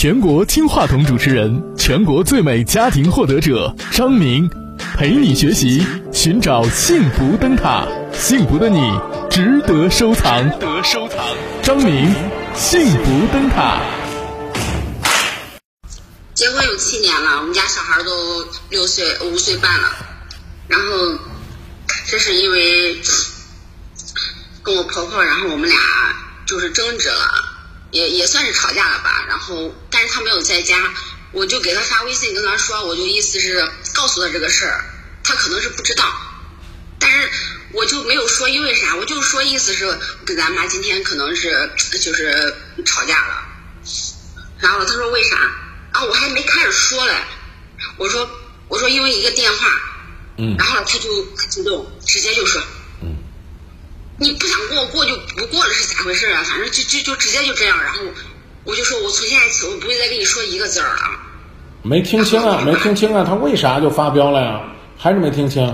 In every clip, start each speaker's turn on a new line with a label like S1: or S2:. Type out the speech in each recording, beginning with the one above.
S1: 全国金话筒主持人，全国最美家庭获得者张明，陪你学习，寻找幸福灯塔，幸福的你值得收藏。得收藏。张明，幸福灯塔。
S2: 结婚有七年了，我们家小孩都六岁、五岁半了。然后，这是因为跟我婆婆，然后我们俩就是争执了。也也算是吵架了吧，然后但是他没有在家，我就给他发微信跟他说，我就意思是告诉他这个事儿，他可能是不知道，但是我就没有说因为啥，我就说意思是跟咱妈今天可能是就是吵架了，然后他说为啥？然后我还没开始说嘞，我说我说因为一个电话，
S1: 嗯，
S2: 然后他就激动，直接就说。你不想跟我过就不过了是咋回事啊？反正就就就直接就这样，然后我就说，我从现在起我不会再跟你说一个字儿了。
S3: 没听清啊，没听清啊，他为啥就发飙了呀？还是没听清？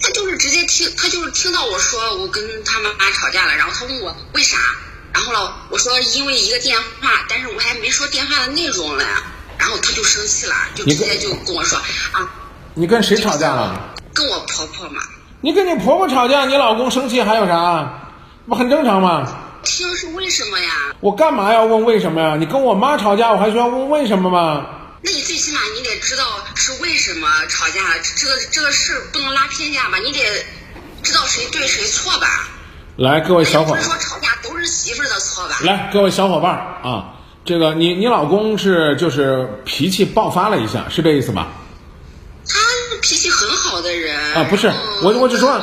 S2: 他就是直接听，他就是听到我说我跟他妈妈吵架了，然后他问我为啥，然后了我说因为一个电话，但是我还没说电话的内容嘞，然后他就生气了，就直接就跟我说啊。
S3: 你跟谁吵架了？
S2: 跟我婆婆嘛。
S3: 你跟你婆婆吵架，你老公生气还有啥？不很正常吗？
S2: 听是为什么呀？
S3: 我干嘛要问为什么呀？你跟我妈吵架，我还需要问为什么吗？
S2: 那你最起码你得知道是为什么吵架，这个这个事不能拉偏架吧？你得知道谁对谁错吧？
S3: 来，各位小伙，
S2: 不是说吵架都是媳妇的错吧？
S3: 来，各位小伙伴啊，这个你你老公是就是脾气爆发了一下，是这意思吧？
S2: 他脾气很好的人
S3: 啊，不是我，我只说。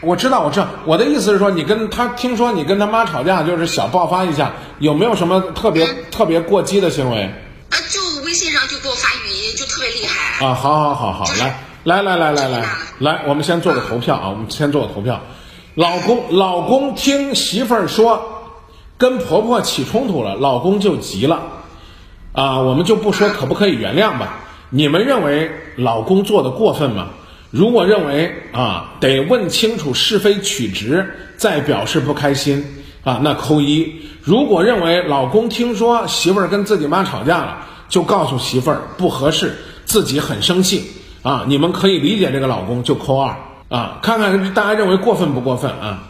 S3: 我知道，我知道，我的意思是说，你跟他听说你跟他妈吵架，就是小爆发一下，有没有什么特别特别过激的行为？
S2: 啊，就微信上就给我发语音，就特别厉害。
S3: 啊，好好好好，来来来来来来来，我们先做个投票啊，我们先做个投票。老公老公听媳妇儿说跟婆婆起冲突了，老公就急了，啊，我们就不说可不可以原谅吧。你们认为老公做的过分吗？如果认为啊，得问清楚是非曲直再表示不开心啊，那扣一。如果认为老公听说媳妇儿跟自己妈吵架了，就告诉媳妇儿不合适，自己很生气啊，你们可以理解这个老公就扣二啊。看看大家认为过分不过分啊？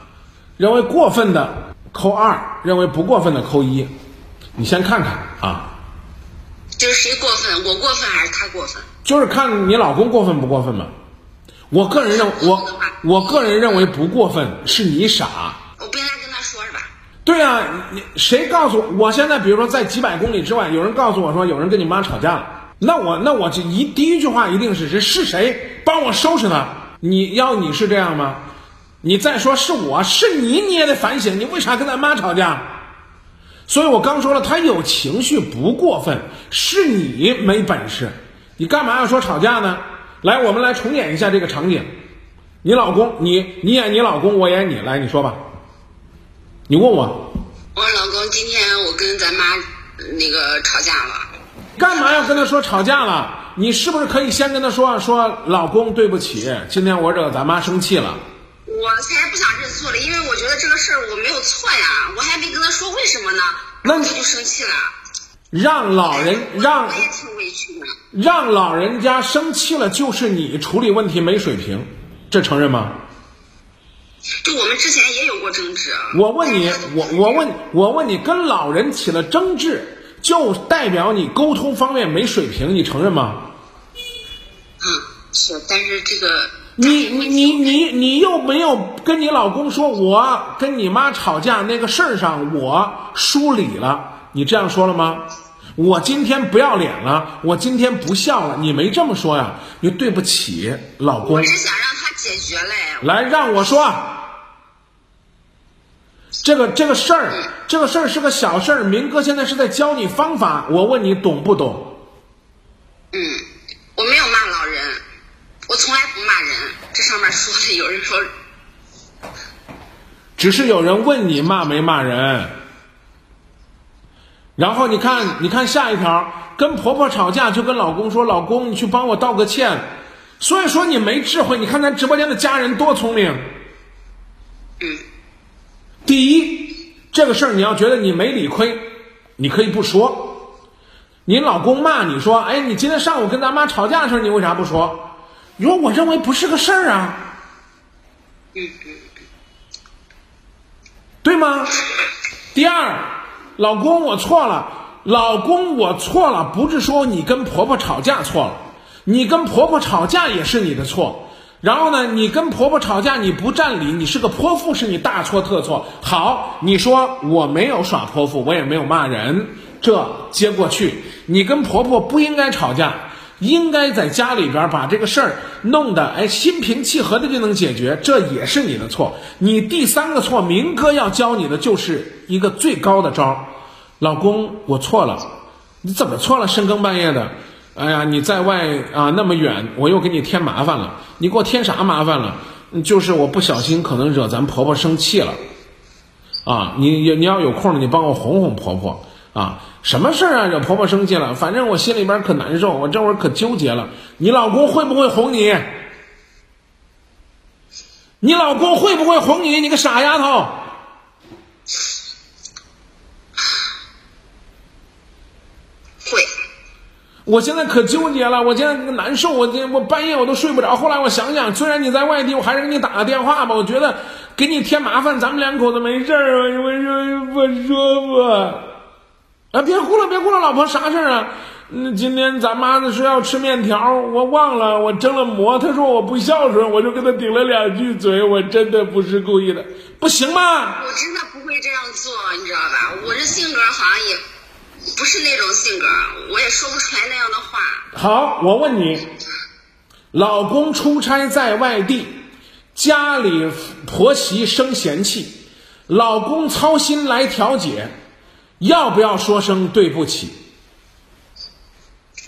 S3: 认为过分的扣二，认为不过分的扣一。你先看看啊。
S2: 就是谁过分，我过分还是他过分？
S3: 就是看你老公过分不过分嘛。我个人认我我个人认为不过分，是你傻。
S2: 我不应该跟他说是吧？
S3: 对啊，你谁告诉我？现在比如说在几百公里之外，有人告诉我说有人跟你妈吵架了，那我那我就一第一句话一定是是是谁帮我收拾他？你要你是这样吗？你再说是我是你，你也得反省，你为啥跟咱妈吵架？所以我刚说了，他有情绪不过分，是你没本事。你干嘛要说吵架呢？来，我们来重演一下这个场景。你老公，你你演你老公，我演你，来，你说吧。你问我。
S2: 我老公，今天我跟咱妈那个吵架了。
S3: 干嘛要跟他说吵架了？你是不是可以先跟他说说，老公对不起，今天我惹咱妈生气了。
S2: 我才不想认错了，因为我觉得这个事儿我没有错呀，我还没跟他说为什么呢，
S3: 那
S2: 他就生气了。
S3: 让老人让。让老人家生气了，就是你处理问题没水平，这承认吗？
S2: 就我们之前也有过争执。
S3: 我问你，我我问我问你，跟老人起了争执，就代表你沟通方面没水平，你承认吗？
S2: 嗯，是，但是这个。
S3: 你你你你你又没有跟你老公说，我跟你妈吵架那个事儿上我疏理了，你这样说了吗？我今天不要脸了，我今天不笑了，你没这么说呀？你对不起老公。
S2: 我是想让他解决嘞。
S3: 来，让我说，这个这个事儿，这个事儿是个小事儿，明哥现在是在教你方法，我问你懂不懂？
S2: 嗯，我没有骂老人。我从来不骂人，这上面说的有人说，
S3: 只是有人问你骂没骂人，然后你看，你看下一条，跟婆婆吵架就跟老公说，老公你去帮我道个歉，所以说你没智慧，你看咱直播间的家人多聪明，
S2: 嗯，
S3: 第一，这个事儿你要觉得你没理亏，你可以不说。你老公骂你说，哎，你今天上午跟咱妈吵架的时候，你为啥不说？你说我认为不是个事儿啊，
S2: 嗯嗯
S3: 对吗？第二，老公我错了，老公我错了，不是说你跟婆婆吵架错了，你跟婆婆吵架也是你的错。然后呢，你跟婆婆吵架你不占理，你是个泼妇，是你大错特错。好，你说我没有耍泼妇，我也没有骂人，这接过去。你跟婆婆不应该吵架，应该在家里边把这个事儿弄得哎心平气和的就能解决，这也是你的错。你第三个错，明哥要教你的就是一个最高的招儿，老公我错了，你怎么错了？深更半夜的。哎呀，你在外啊那么远，我又给你添麻烦了。你给我添啥麻烦了？就是我不小心可能惹咱婆婆生气了，啊，你你你要有空了，你帮我哄哄婆婆啊。什么事儿啊？惹婆婆生气了？反正我心里边可难受，我这会儿可纠结了。你老公会不会哄你？你老公会不会哄你？你个傻丫头！
S2: 会。
S3: 我现在可纠结了，我现在难受，我这我半夜我都睡不着。后来我想想，虽然你在外地，我还是给你打个电话吧。我觉得给你添麻烦，咱们两口子没事儿。我说我说吧，啊，别哭了，别哭了，老婆，啥事儿啊？那今天咱妈的说要吃面条，我忘了，我蒸了馍，她说我不孝顺，我就跟她顶了两句嘴，我真的不是故意的，不行吗？
S2: 我真的不会这样做，你知道吧？我这性格好像也不是那种性格，我也说不出来那样的话。
S3: 好，我问你，老公出差在外地，家里婆媳生嫌弃，老公操心来调解，要不要说声对不起？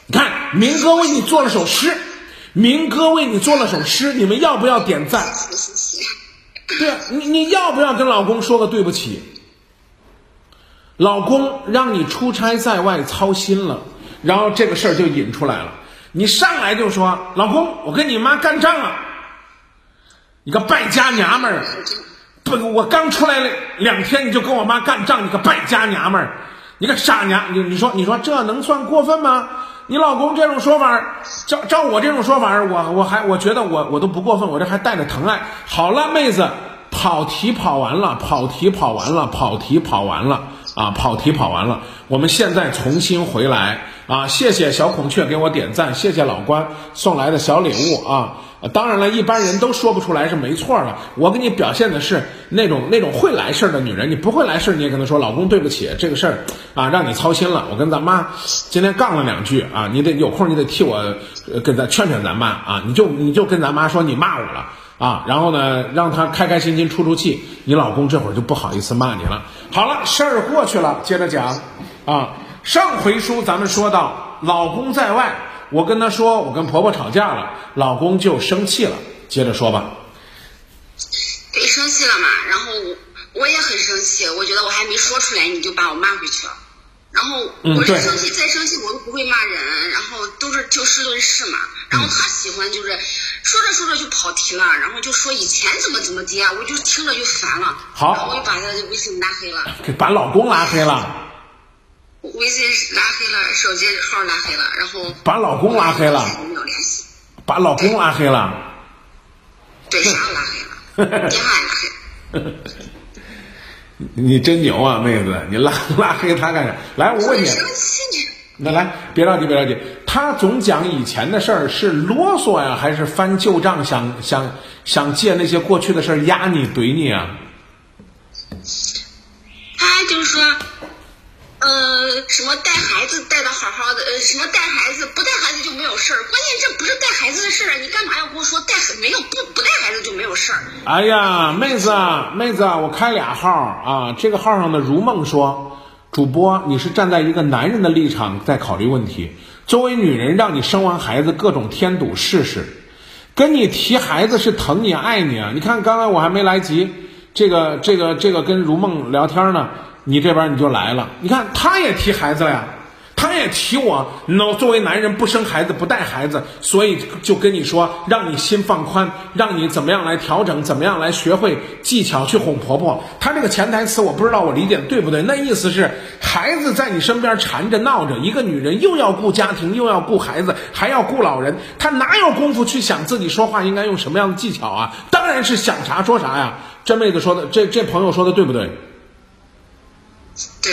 S3: 你看，明哥为你做了首诗，明哥为你做了首诗，你们要不要点赞？对啊，你你要不要跟老公说个对不起？老公让你出差在外操心了，然后这个事儿就引出来了。你上来就说：“老公，我跟你妈干仗了，你个败家娘们儿！不，我刚出来了两天你就跟我妈干仗，你个败家娘们儿，你个傻娘！你你说你说这能算过分吗？你老公这种说法，照照我这种说法，我我还我觉得我我都不过分，我这还带着疼爱。好了，妹子，跑题跑完了，跑题跑完了，跑题跑完了。”啊，跑题跑完了，我们现在重新回来啊！谢谢小孔雀给我点赞，谢谢老关送来的小礼物啊！当然了，一般人都说不出来是没错的。我给你表现的是那种那种会来事儿的女人，你不会来事儿，你也跟她说老公对不起，这个事儿啊让你操心了。我跟咱妈今天杠了两句啊，你得有空你得替我跟咱劝劝咱妈啊，你就你就跟咱妈说你骂我了。啊，然后呢，让她开开心心出出气，你老公这会儿就不好意思骂你了。好了，事儿过去了，接着讲。啊，上回书咱们说到，老公在外，我跟他说我跟婆婆吵架了，老公就生气了。接着说吧。
S2: 对，生气了嘛，然后我我也很生气，我觉得我还没说出来，你就把我骂回去了。然后我是生气，再生气我都不会骂人，然后都是就事论事嘛。然后他喜欢就是说着说着就跑题了，然后就说以前怎么怎么的，我就听着就烦了。
S3: 好，
S2: 然后我就把他的微信拉黑了。
S3: 把老公拉黑了。
S2: 微信拉黑了，手机号拉黑了，然后
S3: 把老公拉黑了。
S2: 没有联系。
S3: 把老公拉黑了。
S2: 对，啥拉黑了，电话也拉黑。
S3: 你真牛啊，妹子！你拉 拉黑他干啥？来，我问你，那来，别着急，别着急。他总讲以前的事儿，是啰嗦呀，还是翻旧账，想想想借那些过去的事儿压你、怼你啊？
S2: 他就是说。呃，什么带孩子带的好好的，呃，什么带孩子不带孩子就没有事儿。关键这不是带孩子的事儿，你干嘛要跟我说带没有不不带孩子就没有事儿？
S3: 哎呀，妹子啊，妹子啊，我开俩号啊，这个号上的如梦说，主播你是站在一个男人的立场在考虑问题，作为女人让你生完孩子各种添堵试试，跟你提孩子是疼你爱你啊！你看刚才我还没来及，这个这个这个跟如梦聊天呢。你这边你就来了，你看他也提孩子了呀，他也提我，那作为男人不生孩子不带孩子，所以就跟你说，让你心放宽，让你怎么样来调整，怎么样来学会技巧去哄婆婆。他这个潜台词我不知道我理解的对不对，那意思是孩子在你身边缠着闹着，一个女人又要顾家庭，又要顾孩子，还要顾老人，她哪有功夫去想自己说话应该用什么样的技巧啊？当然是想啥说啥呀。这妹子说的，这这朋友说的对不对？
S2: 对，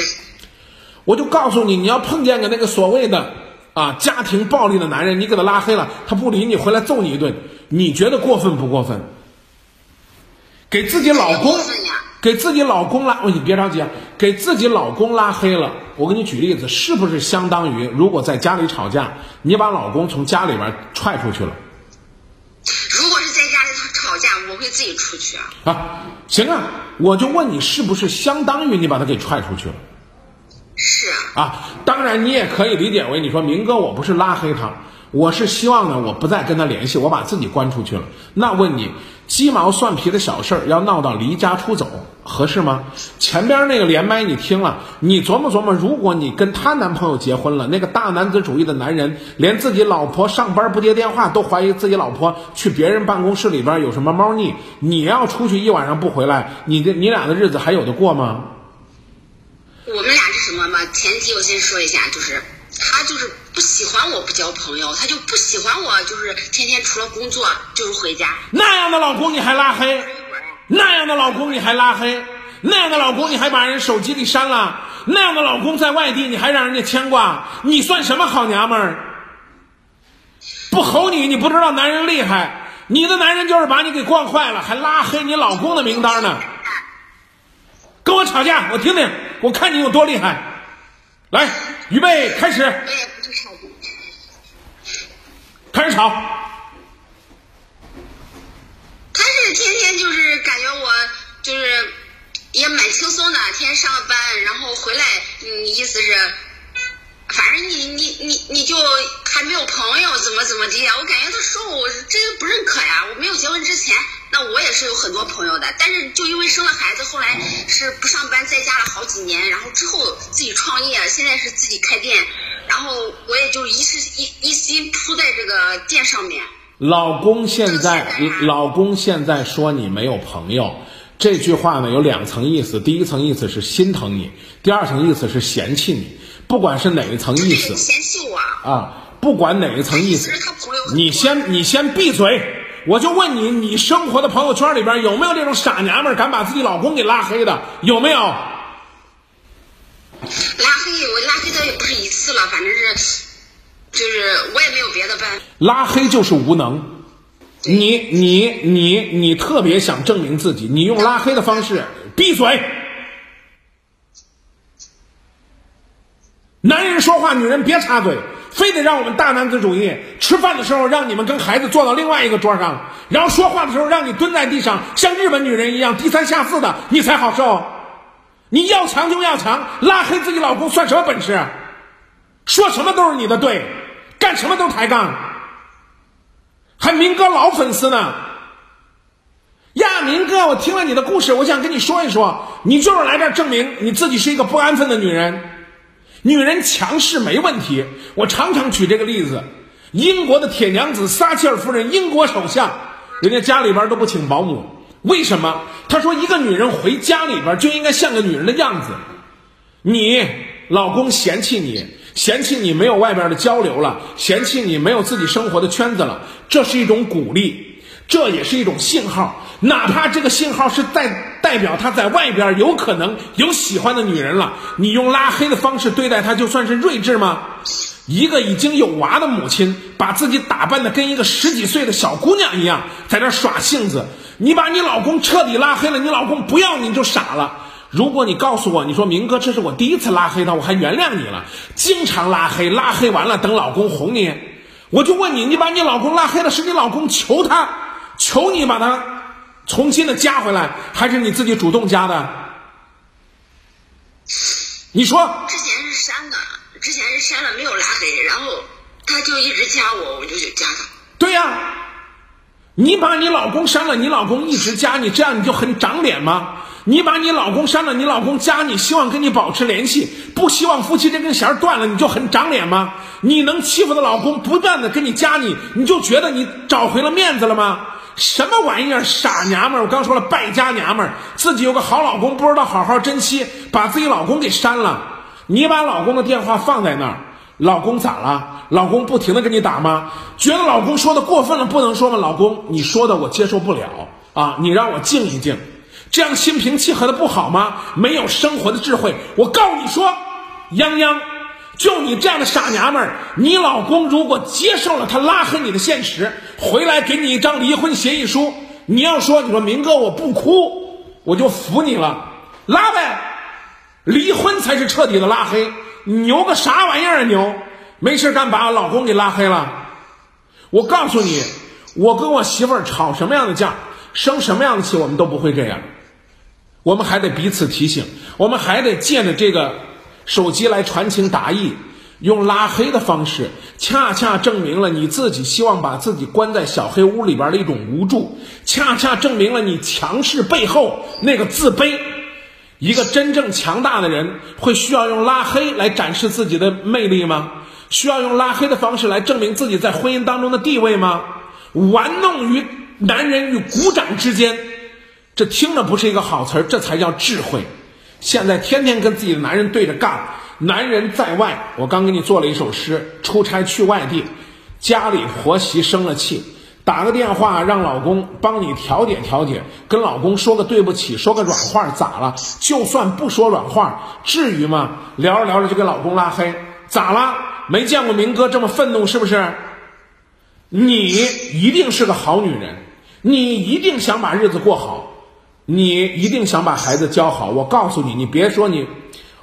S3: 我就告诉你，你要碰见个那个所谓的啊家庭暴力的男人，你给他拉黑了，他不理你，回来揍你一顿，你觉得过分不过分？给自己老公，给自己老公拉，你别着急啊，给自己老公拉黑了。我给你举例子，是不是相当于如果在家里吵架，你把老公从家里边踹出去了？
S2: 我会自己出去啊。
S3: 啊，行啊，我就问你，是不是相当于你把他给踹出去了？
S2: 是啊。
S3: 啊，当然你也可以理解为，你说明哥，我不是拉黑他，我是希望呢，我不再跟他联系，我把自己关出去了。那问你，鸡毛蒜皮的小事儿要闹到离家出走，合适吗？前边那个连麦你听了，你琢磨琢磨，如果你跟她男朋友结婚了，那个大男子主义的男人，连自己老婆上班不接电话都怀疑自己老婆去别人办公室里边有什么猫腻，你要出去一晚上不回来，你的你俩的日子还有的过吗？
S2: 我们俩是什么嘛？前提我先说一下，就是他就是不喜欢我不交朋友，他就不喜欢我，就是天天除了工作就是回家。
S3: 那样的老公你还拉黑？那样的老公你还拉黑？那样的老公你还把人手机给删了？那样的老公在外地你还让人家牵挂？你算什么好娘们儿？不吼你，你不知道男人厉害。你的男人就是把你给惯坏了，还拉黑你老公的名单呢。跟我吵架，我听听，我看你有多厉害。来，预备，开始。开始吵。
S2: 他是天天就是感觉我就是也蛮轻松的，天天上班，然后回来，嗯，意思是，反正你你你你就还没有朋友，怎么怎么地呀？我感觉他说我真不认可呀。我没有结婚之前，那我也是有很多朋友的，但是就因为生了孩子，后来是不上班，在家了好几年，然后之后自己创业，现在是自己开店，然后我也就一是一一心扑在这个店上面。
S3: 老公现在，老公现在说你没有朋友，这句话呢有两层意思。第一层意思是心疼你，第二层意思是嫌弃你。不管是哪一层意思，
S2: 嫌弃我
S3: 啊，不管哪一层意思，你先你先闭嘴。我就问你，你生活的朋友圈里边有没有这种傻娘们敢把自己老公给拉黑的？有没有？
S2: 拉黑我拉黑他也不是一次了，反正是。就是我也没有别的办法，
S3: 拉黑就是无能。你你你你特别想证明自己，你用拉黑的方式闭嘴。男人说话，女人别插嘴，非得让我们大男子主义。吃饭的时候让你们跟孩子坐到另外一个桌上，然后说话的时候让你蹲在地上，像日本女人一样低三下四的，你才好受。你要强就要强，拉黑自己老公算什么本事？说什么都是你的对，干什么都抬杠，还明哥老粉丝呢。呀，明哥，我听了你的故事，我想跟你说一说，你就是来这儿证明你自己是一个不安分的女人。女人强势没问题，我常常举这个例子。英国的铁娘子撒切尔夫人，英国首相，人家家里边都不请保姆，为什么？他说，一个女人回家里边就应该像个女人的样子。你老公嫌弃你。嫌弃你没有外边的交流了，嫌弃你没有自己生活的圈子了，这是一种鼓励，这也是一种信号。哪怕这个信号是代代表他在外边有可能有喜欢的女人了，你用拉黑的方式对待他，就算是睿智吗？一个已经有娃的母亲，把自己打扮的跟一个十几岁的小姑娘一样，在那耍性子。你把你老公彻底拉黑了，你老公不要你就傻了。如果你告诉我，你说明哥，这是我第一次拉黑他，我还原谅你了。经常拉黑，拉黑完了等老公哄你，我就问你，你把你老公拉黑了，是你老公求他，求你把他重新的加回来，还是你自己主动加的？你说？
S2: 之前是删的，之前是删了没有拉黑，然后他就一直加我，我就去加他。
S3: 对呀，你把你老公删了，你老公一直加你，这样你就很长脸吗？你把你老公删了，你老公加你，希望跟你保持联系，不希望夫妻这根弦断了，你就很长脸吗？你能欺负的老公不断的跟你加你，你就觉得你找回了面子了吗？什么玩意儿，傻娘们儿！我刚说了，败家娘们儿，自己有个好老公，不知道好好珍惜，把自己老公给删了。你把老公的电话放在那儿，老公咋了？老公不停的跟你打吗？觉得老公说的过分了，不能说吗？老公，你说的我接受不了啊，你让我静一静。这样心平气和的不好吗？没有生活的智慧。我告诉你说，泱泱，就你这样的傻娘们儿，你老公如果接受了他拉黑你的现实，回来给你一张离婚协议书，你要说你说明哥我不哭，我就服你了，拉呗，离婚才是彻底的拉黑。牛个啥玩意儿啊牛？没事干把我老公给拉黑了。我告诉你，我跟我媳妇儿吵什么样的架，生什么样的气，我们都不会这样。我们还得彼此提醒，我们还得借着这个手机来传情达意，用拉黑的方式，恰恰证明了你自己希望把自己关在小黑屋里边的一种无助，恰恰证明了你强势背后那个自卑。一个真正强大的人，会需要用拉黑来展示自己的魅力吗？需要用拉黑的方式来证明自己在婚姻当中的地位吗？玩弄于男人与股掌之间。这听着不是一个好词儿，这才叫智慧。现在天天跟自己的男人对着干，男人在外，我刚给你做了一首诗。出差去外地，家里婆媳生了气，打个电话让老公帮你调解调解，跟老公说个对不起，说个软话，咋了？就算不说软话，至于吗？聊着聊着就给老公拉黑，咋了？没见过明哥这么愤怒是不是？你一定是个好女人，你一定想把日子过好。你一定想把孩子教好，我告诉你，你别说你，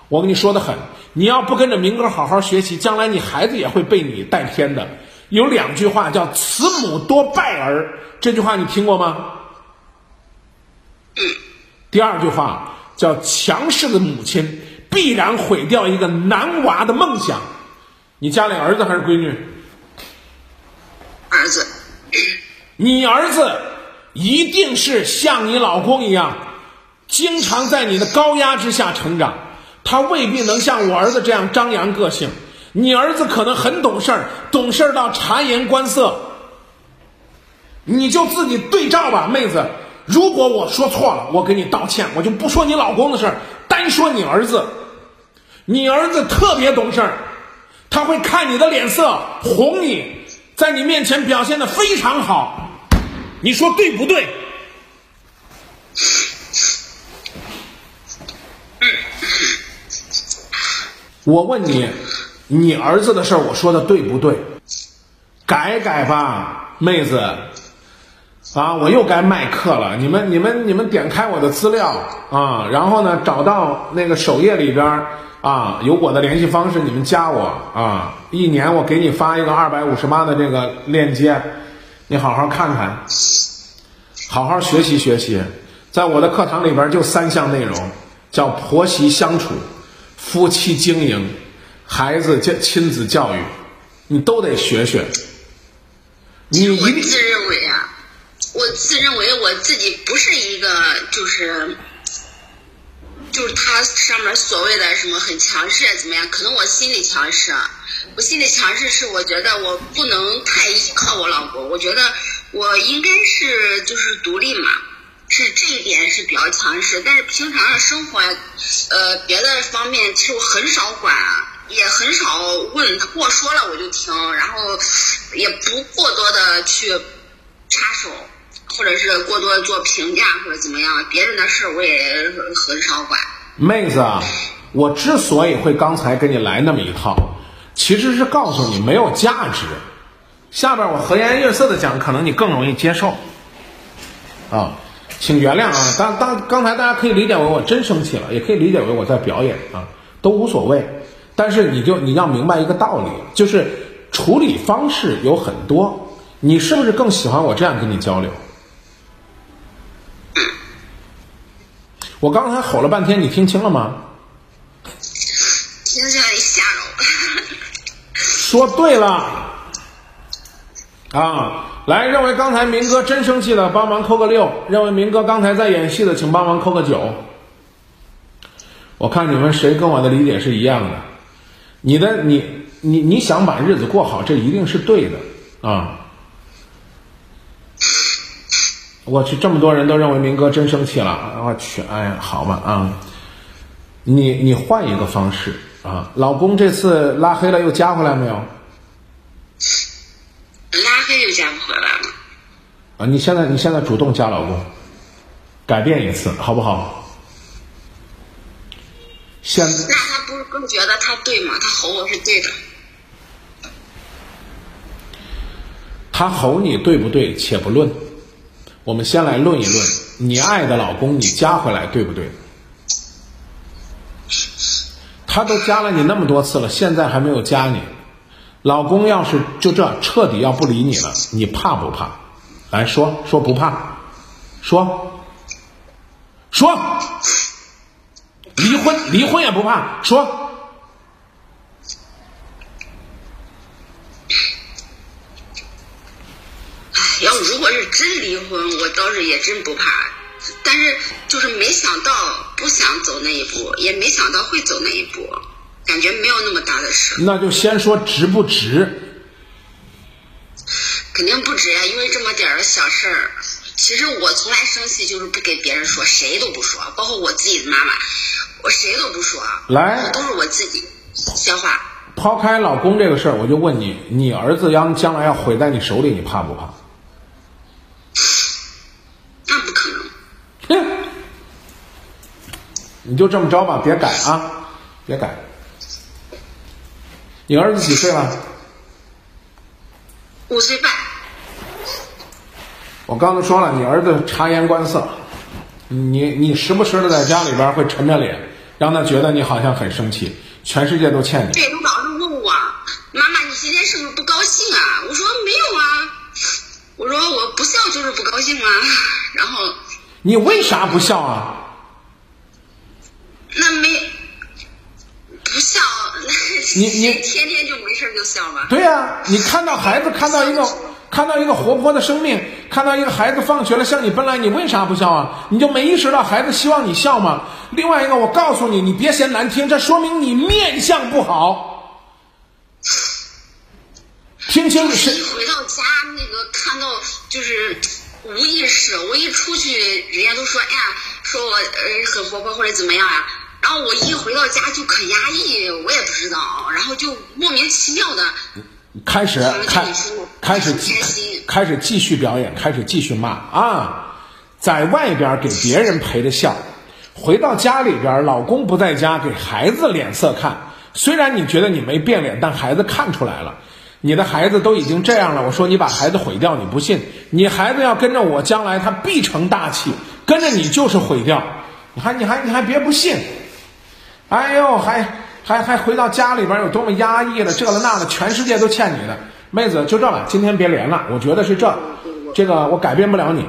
S3: 我跟你说的很，你要不跟着明哥好好学习，将来你孩子也会被你带偏的。有两句话叫“慈母多败儿”，这句话你听过吗？第二句话叫“强势的母亲必然毁掉一个男娃的梦想”。你家里儿子还是闺女？
S2: 儿子。
S3: 你儿子。一定是像你老公一样，经常在你的高压之下成长。他未必能像我儿子这样张扬个性。你儿子可能很懂事儿，懂事儿到察言观色。你就自己对照吧，妹子。如果我说错了，我给你道歉，我就不说你老公的事儿，单说你儿子。你儿子特别懂事儿，他会看你的脸色哄你，在你面前表现的非常好。你说对不对？我问你，你儿子的事儿，我说的对不对？改改吧，妹子。啊，我又该卖课了。你们、你们、你们点开我的资料啊，然后呢，找到那个首页里边啊，有我的联系方式，你们加我啊。一年我给你发一个二百五十八的这个链接。你好好看看，好好学习学习，在我的课堂里边就三项内容，叫婆媳相处、夫妻经营、孩子教亲子教育，你都得学学。你
S2: 我自认为啊，我自认为我自己不是一个就是，就是他上面所谓的什么很强势怎么样？可能我心里强势。我心里强势是，我觉得我不能太依靠我老公，我觉得我应该是就是独立嘛，是这一点是比较强势。但是平常的生活，呃，别的方面其实我很少管，也很少问他跟我说了我就听，然后也不过多的去插手，或者是过多的做评价或者怎么样，别人的事我也很少管。
S3: 妹子啊，我之所以会刚才跟你来那么一套。其实是告诉你没有价值。下边我和颜悦色的讲，可能你更容易接受。啊，请原谅啊，当当刚才大家可以理解为我真生气了，也可以理解为我在表演啊，都无所谓。但是你就你要明白一个道理，就是处理方式有很多，你是不是更喜欢我这样跟你交流？我刚才吼了半天，你听清了吗？
S2: 听清了，吓着
S3: 我。说对了，啊，来，认为刚才明哥真生气的，帮忙扣个六；认为明哥刚才在演戏的，请帮忙扣个九。我看你们谁跟我的理解是一样的？你的你你你想把日子过好，这一定是对的啊！我去，这么多人都认为明哥真生气了，我去，哎呀，好吧啊，你你换一个方式啊，老公这次拉黑了又加回来没有？
S2: 拉黑又加不回来了。
S3: 啊，你现在你现在主动加老公，改变一次好不好？现
S2: 那他不是更觉得他对吗？他吼我是对的。
S3: 他吼你对不对？且不论，我们先来论一论，你爱的老公你加回来对不对？他都加了你那么多次了，现在还没有加你，老公要是就这彻底要不理你了，你怕不怕？来说说不怕，说说。离婚，离婚也不怕说。
S2: 要如果是真离婚，我倒是也真不怕。但是就是没想到，不想走那一步，也没想到会走那一步，感觉没有那么大的事。
S3: 那就先说值不值？
S2: 肯定不值呀，因为这么点儿小事儿。其实我从来生气就是不给别人说，谁都不说，包括我自己的妈妈。我谁都不说，
S3: 来，
S2: 都是我自己消化。
S3: 抛开老公这个事儿，我就问你，你儿子要将来要毁在你手里，你怕不怕？
S2: 那不可能。
S3: 哼，你就这么着吧，别改啊，别改。你儿子几岁了？
S2: 五岁半。
S3: 我刚才说了，你儿子察言观色，你你时不时的在家里边会沉着脸。让他觉得你好像很生气，全世界都欠你。
S2: 对，都老是问我，妈妈，你今天是不是不高兴啊？我说没有啊，我说我不笑就是不高兴啊。然后
S3: 你为啥不笑啊？
S2: 那没不笑，
S3: 你你
S2: 天天就没事就笑吗？
S3: 对呀，你看到孩子看到一个。看到一个活泼的生命，看到一个孩子放学了向你奔来，你为啥不笑啊？你就没意识到孩子希望你笑吗？另外一个，我告诉你，你别嫌难听，这说明你面相不好。听清楚，
S2: 一回到家那个看到就是无意识，我一出去，人家都说哎呀，说我呃很活泼或者怎么样呀，然后我一回到家就可压抑，我也不知道，然后就莫名其妙的。
S3: 开始开开始继开始继续表演，开始继续骂啊！在外边给别人陪着笑，回到家里边，老公不在家，给孩子脸色看。虽然你觉得你没变脸，但孩子看出来了，你的孩子都已经这样了。我说你把孩子毁掉，你不信？你孩子要跟着我，将来他必成大器，跟着你就是毁掉。你还你还你还别不信？哎呦，还。还还回到家里边有多么压抑了，这了那了，全世界都欠你的，妹子就这了，今天别连了，我觉得是这，这个我改变不了你，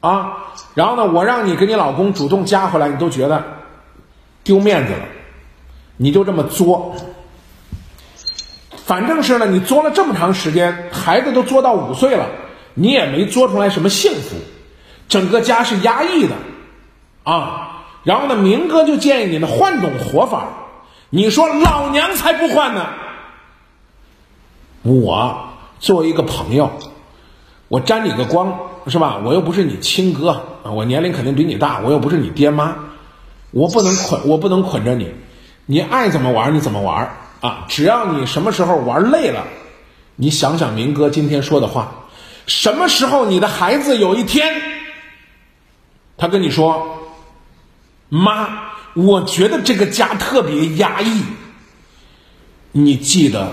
S3: 啊，然后呢，我让你跟你老公主动加回来，你都觉得丢面子了，你就这么作，反正是呢，你作了这么长时间，孩子都作到五岁了，你也没作出来什么幸福，整个家是压抑的，啊，然后呢，明哥就建议你呢换种活法。你说老娘才不换呢！我作为一个朋友，我沾你个光是吧？我又不是你亲哥我年龄肯定比你大，我又不是你爹妈，我不能捆，我不能捆着你，你爱怎么玩你怎么玩啊！只要你什么时候玩累了，你想想明哥今天说的话，什么时候你的孩子有一天，他跟你说，妈。我觉得这个家特别压抑，你记得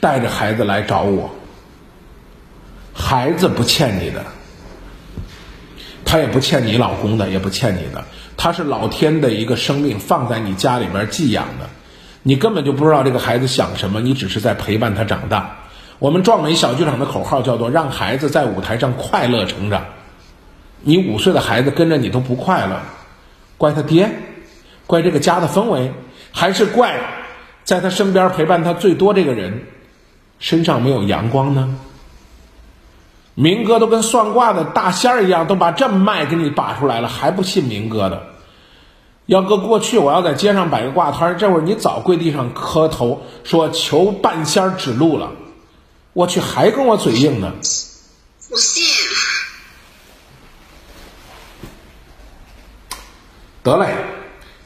S3: 带着孩子来找我。孩子不欠你的，他也不欠你老公的，也不欠你的，他是老天的一个生命放在你家里边寄养的，你根本就不知道这个孩子想什么，你只是在陪伴他长大。我们壮美小剧场的口号叫做“让孩子在舞台上快乐成长”。你五岁的孩子跟着你都不快乐，怪他爹。怪这个家的氛围，还是怪在他身边陪伴他最多这个人身上没有阳光呢？明哥都跟算卦的大仙儿一样，都把这脉给你把出来了，还不信明哥的？要搁过去，我要在街上摆个挂摊儿，这会儿你早跪地上磕头说求半仙儿指路了。我去，还跟我嘴硬呢。
S2: 我信。
S3: 得嘞，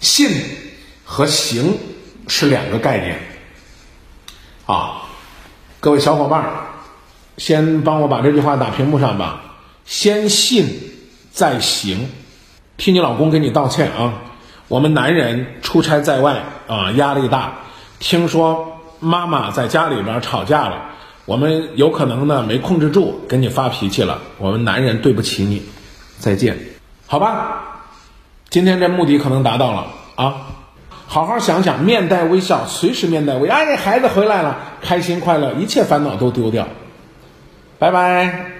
S3: 信和行是两个概念啊。各位小伙伴儿，先帮我把这句话打屏幕上吧。先信再行，替你老公给你道歉啊。我们男人出差在外啊，压力大，听说妈妈在家里边吵架了，我们有可能呢没控制住，跟你发脾气了。我们男人对不起你，再见，好吧？今天这目的可能达到了啊！好好想想，面带微笑，随时面带微笑。哎，孩子回来了，开心快乐，一切烦恼都丢掉。拜拜。